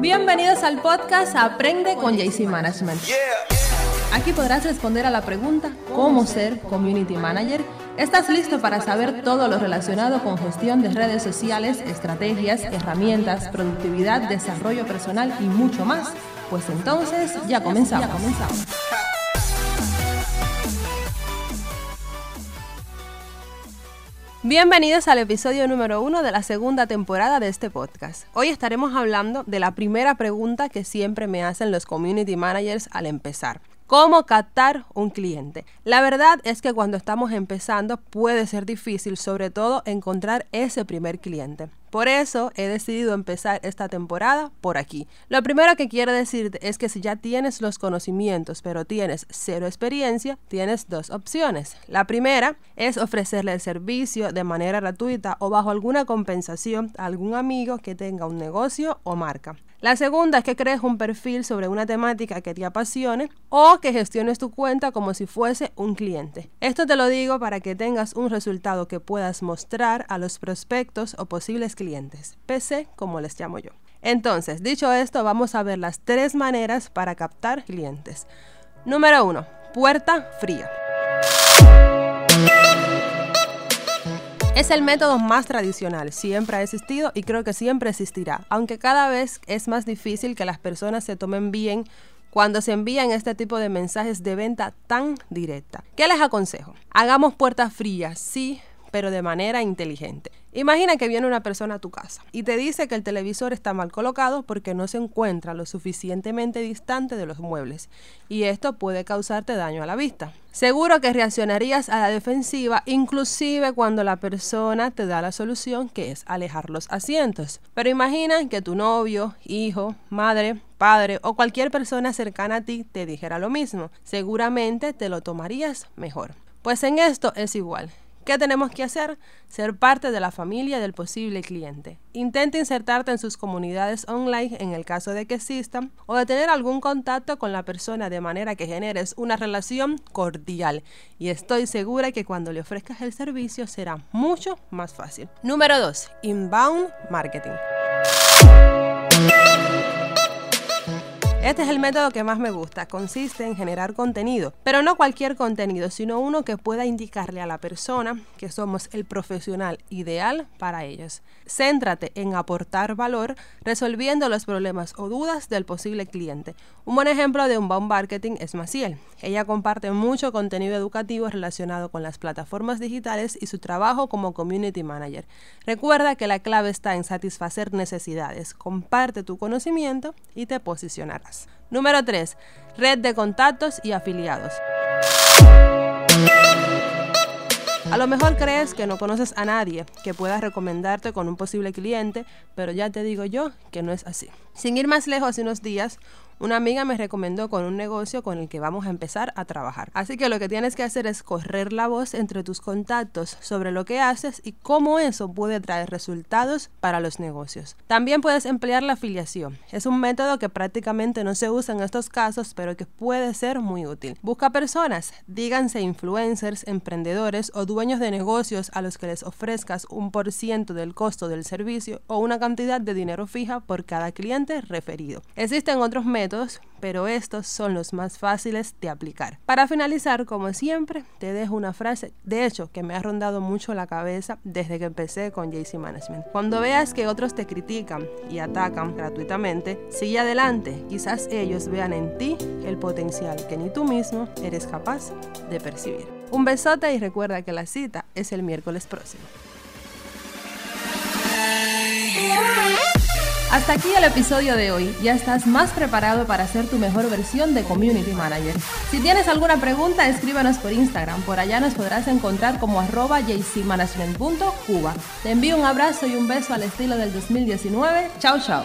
Bienvenidos al podcast Aprende con JC Management. Aquí podrás responder a la pregunta ¿Cómo ser Community Manager? ¿Estás listo para saber todo lo relacionado con gestión de redes sociales, estrategias, herramientas, productividad, desarrollo personal y mucho más? Pues entonces ya comenzamos. Ya comenzamos. Bienvenidos al episodio número uno de la segunda temporada de este podcast. Hoy estaremos hablando de la primera pregunta que siempre me hacen los community managers al empezar. ¿Cómo captar un cliente? La verdad es que cuando estamos empezando puede ser difícil, sobre todo encontrar ese primer cliente. Por eso he decidido empezar esta temporada por aquí. Lo primero que quiero decirte es que si ya tienes los conocimientos pero tienes cero experiencia, tienes dos opciones. La primera es ofrecerle el servicio de manera gratuita o bajo alguna compensación a algún amigo que tenga un negocio o marca. La segunda es que crees un perfil sobre una temática que te apasione o que gestiones tu cuenta como si fuese un cliente. Esto te lo digo para que tengas un resultado que puedas mostrar a los prospectos o posibles clientes, PC como les llamo yo. Entonces, dicho esto, vamos a ver las tres maneras para captar clientes. Número uno, puerta fría. Es el método más tradicional, siempre ha existido y creo que siempre existirá, aunque cada vez es más difícil que las personas se tomen bien cuando se envían este tipo de mensajes de venta tan directa. ¿Qué les aconsejo? Hagamos puertas frías, sí, pero de manera inteligente. Imagina que viene una persona a tu casa y te dice que el televisor está mal colocado porque no se encuentra lo suficientemente distante de los muebles y esto puede causarte daño a la vista. Seguro que reaccionarías a la defensiva inclusive cuando la persona te da la solución que es alejar los asientos. Pero imagina que tu novio, hijo, madre, padre o cualquier persona cercana a ti te dijera lo mismo. Seguramente te lo tomarías mejor. Pues en esto es igual. ¿Qué tenemos que hacer? Ser parte de la familia del posible cliente. Intenta insertarte en sus comunidades online en el caso de que existan o de tener algún contacto con la persona de manera que generes una relación cordial. Y estoy segura que cuando le ofrezcas el servicio será mucho más fácil. Número 2. Inbound Marketing. Este es el método que más me gusta. Consiste en generar contenido, pero no cualquier contenido, sino uno que pueda indicarle a la persona que somos el profesional ideal para ellos. Céntrate en aportar valor resolviendo los problemas o dudas del posible cliente. Un buen ejemplo de un bomb marketing es Maciel. Ella comparte mucho contenido educativo relacionado con las plataformas digitales y su trabajo como community manager. Recuerda que la clave está en satisfacer necesidades. Comparte tu conocimiento y te posicionarás. Número 3. Red de contactos y afiliados. A lo mejor crees que no conoces a nadie que pueda recomendarte con un posible cliente, pero ya te digo yo que no es así. Sin ir más lejos, hace unos días, una amiga me recomendó con un negocio con el que vamos a empezar a trabajar. Así que lo que tienes que hacer es correr la voz entre tus contactos sobre lo que haces y cómo eso puede traer resultados para los negocios. También puedes emplear la afiliación. Es un método que prácticamente no se usa en estos casos, pero que puede ser muy útil. Busca personas, díganse influencers, emprendedores o dueños de negocios a los que les ofrezcas un por ciento del costo del servicio o una cantidad de dinero fija por cada cliente referido. Existen otros pero estos son los más fáciles de aplicar. Para finalizar, como siempre, te dejo una frase, de hecho, que me ha rondado mucho la cabeza desde que empecé con JC Management. Cuando veas que otros te critican y atacan gratuitamente, sigue adelante. Quizás ellos vean en ti el potencial que ni tú mismo eres capaz de percibir. Un besote y recuerda que la cita es el miércoles próximo. Hasta aquí el episodio de hoy. Ya estás más preparado para ser tu mejor versión de Community Manager. Si tienes alguna pregunta, escríbanos por Instagram. Por allá nos podrás encontrar como arroba jcmanagement.cuba. Te envío un abrazo y un beso al estilo del 2019. Chao, chao.